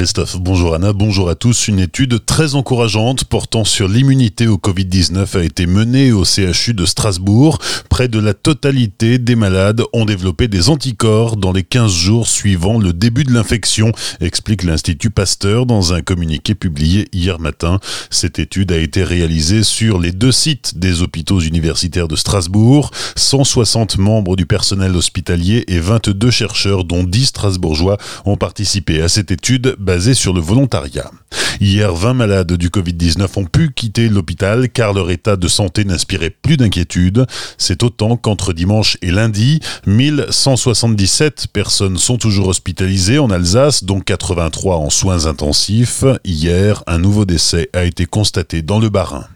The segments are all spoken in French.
Christophe. Bonjour Anna, bonjour à tous. Une étude très encourageante portant sur l'immunité au Covid-19 a été menée au CHU de Strasbourg. Près de la totalité des malades ont développé des anticorps dans les 15 jours suivant le début de l'infection, explique l'Institut Pasteur dans un communiqué publié hier matin. Cette étude a été réalisée sur les deux sites des hôpitaux universitaires de Strasbourg. 160 membres du personnel hospitalier et 22 chercheurs, dont 10 Strasbourgeois, ont participé à cette étude basée sur le volontariat. Hier, 20 malades du Covid-19 ont pu quitter l'hôpital car leur état de santé n'inspirait plus d'inquiétude. C'est autant qu'entre dimanche et lundi, 1177 personnes sont toujours hospitalisées en Alsace, dont 83 en soins intensifs. Hier, un nouveau décès a été constaté dans le Bas-Rhin.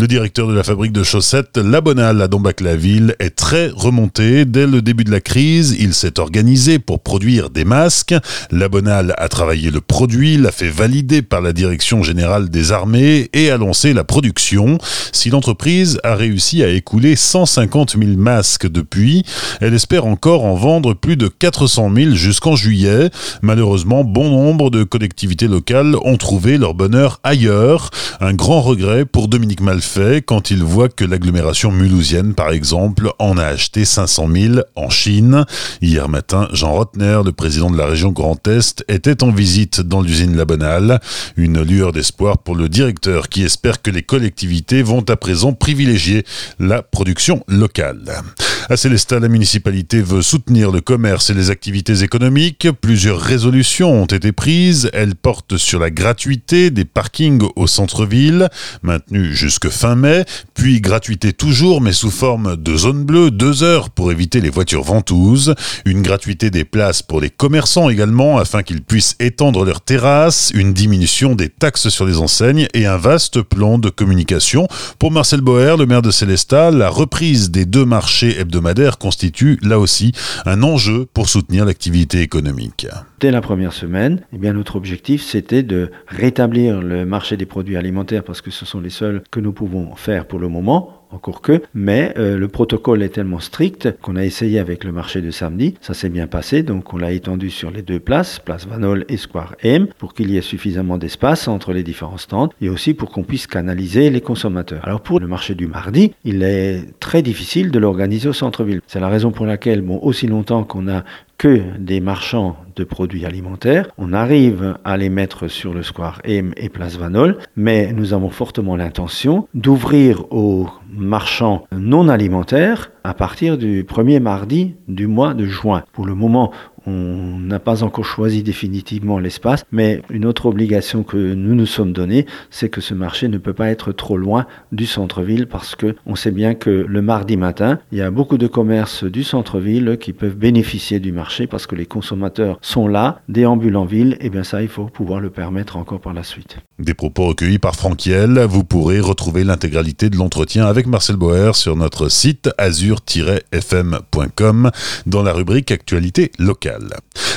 Le directeur de la fabrique de chaussettes La Bonale à Dombac-la-Ville est très remonté. Dès le début de la crise, il s'est organisé pour produire des masques. La Bonale a travaillé le produit, l'a fait valider par la direction générale des armées et a lancé la production. Si l'entreprise a réussi à écouler 150 000 masques depuis, elle espère encore en vendre plus de 400 000 jusqu'en juillet. Malheureusement, bon nombre de collectivités locales ont trouvé leur bonheur ailleurs. Un grand regret pour Dominique Malfait fait quand il voit que l'agglomération mulhousienne, par exemple, en a acheté 500 000 en Chine. Hier matin, Jean Rotner, le président de la région Grand Est, était en visite dans l'usine La Bonale. Une lueur d'espoir pour le directeur qui espère que les collectivités vont à présent privilégier la production locale. À Célestat, la municipalité veut soutenir le commerce et les activités économiques. Plusieurs résolutions ont été prises. Elles portent sur la gratuité des parkings au centre-ville, maintenue jusque fin mai, puis gratuité toujours, mais sous forme de zone bleue, deux heures pour éviter les voitures ventouses, une gratuité des places pour les commerçants également, afin qu'ils puissent étendre leurs terrasses, une diminution des taxes sur les enseignes et un vaste plan de communication. Pour Marcel Boer, le maire de Célestat, la reprise des deux marchés hebdomadaires constitue là aussi un enjeu pour soutenir l'activité économique. Dès la première semaine, eh notre objectif c'était de rétablir le marché des produits alimentaires parce que ce sont les seuls que nous pouvons faire pour le moment encore que, mais euh, le protocole est tellement strict qu'on a essayé avec le marché de samedi, ça s'est bien passé, donc on l'a étendu sur les deux places, place Vanol et Square M, pour qu'il y ait suffisamment d'espace entre les différents stands et aussi pour qu'on puisse canaliser les consommateurs. Alors pour le marché du mardi, il est très difficile de l'organiser au centre-ville. C'est la raison pour laquelle, bon, aussi longtemps qu'on a que des marchands de produits alimentaires. On arrive à les mettre sur le square M et Place Vanol, mais nous avons fortement l'intention d'ouvrir aux marchands non alimentaires à partir du premier mardi du mois de juin. Pour le moment, on n'a pas encore choisi définitivement l'espace, mais une autre obligation que nous nous sommes donnée, c'est que ce marché ne peut pas être trop loin du centre-ville parce que on sait bien que le mardi matin, il y a beaucoup de commerces du centre-ville qui peuvent bénéficier du marché parce que les consommateurs sont là, déambulent en ville, et bien ça, il faut pouvoir le permettre encore par la suite. Des propos recueillis par Franquiel, vous pourrez retrouver l'intégralité de l'entretien avec Marcel Boer sur notre site azur-fm.com dans la rubrique Actualité locale.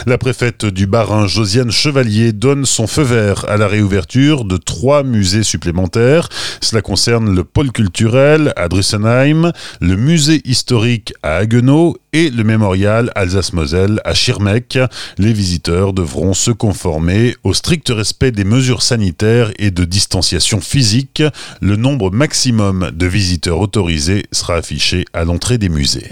La préfète du Bas-Rhin, Josiane Chevalier, donne son feu vert à la réouverture de trois musées supplémentaires. Cela concerne le pôle culturel à Drussenheim, le musée historique à Haguenau et le mémorial Alsace-Moselle à Schirmeck. Les visiteurs devront se conformer au strict respect des mesures sanitaires et de distanciation physique. Le nombre maximum de visiteurs autorisés sera affiché à l'entrée des musées.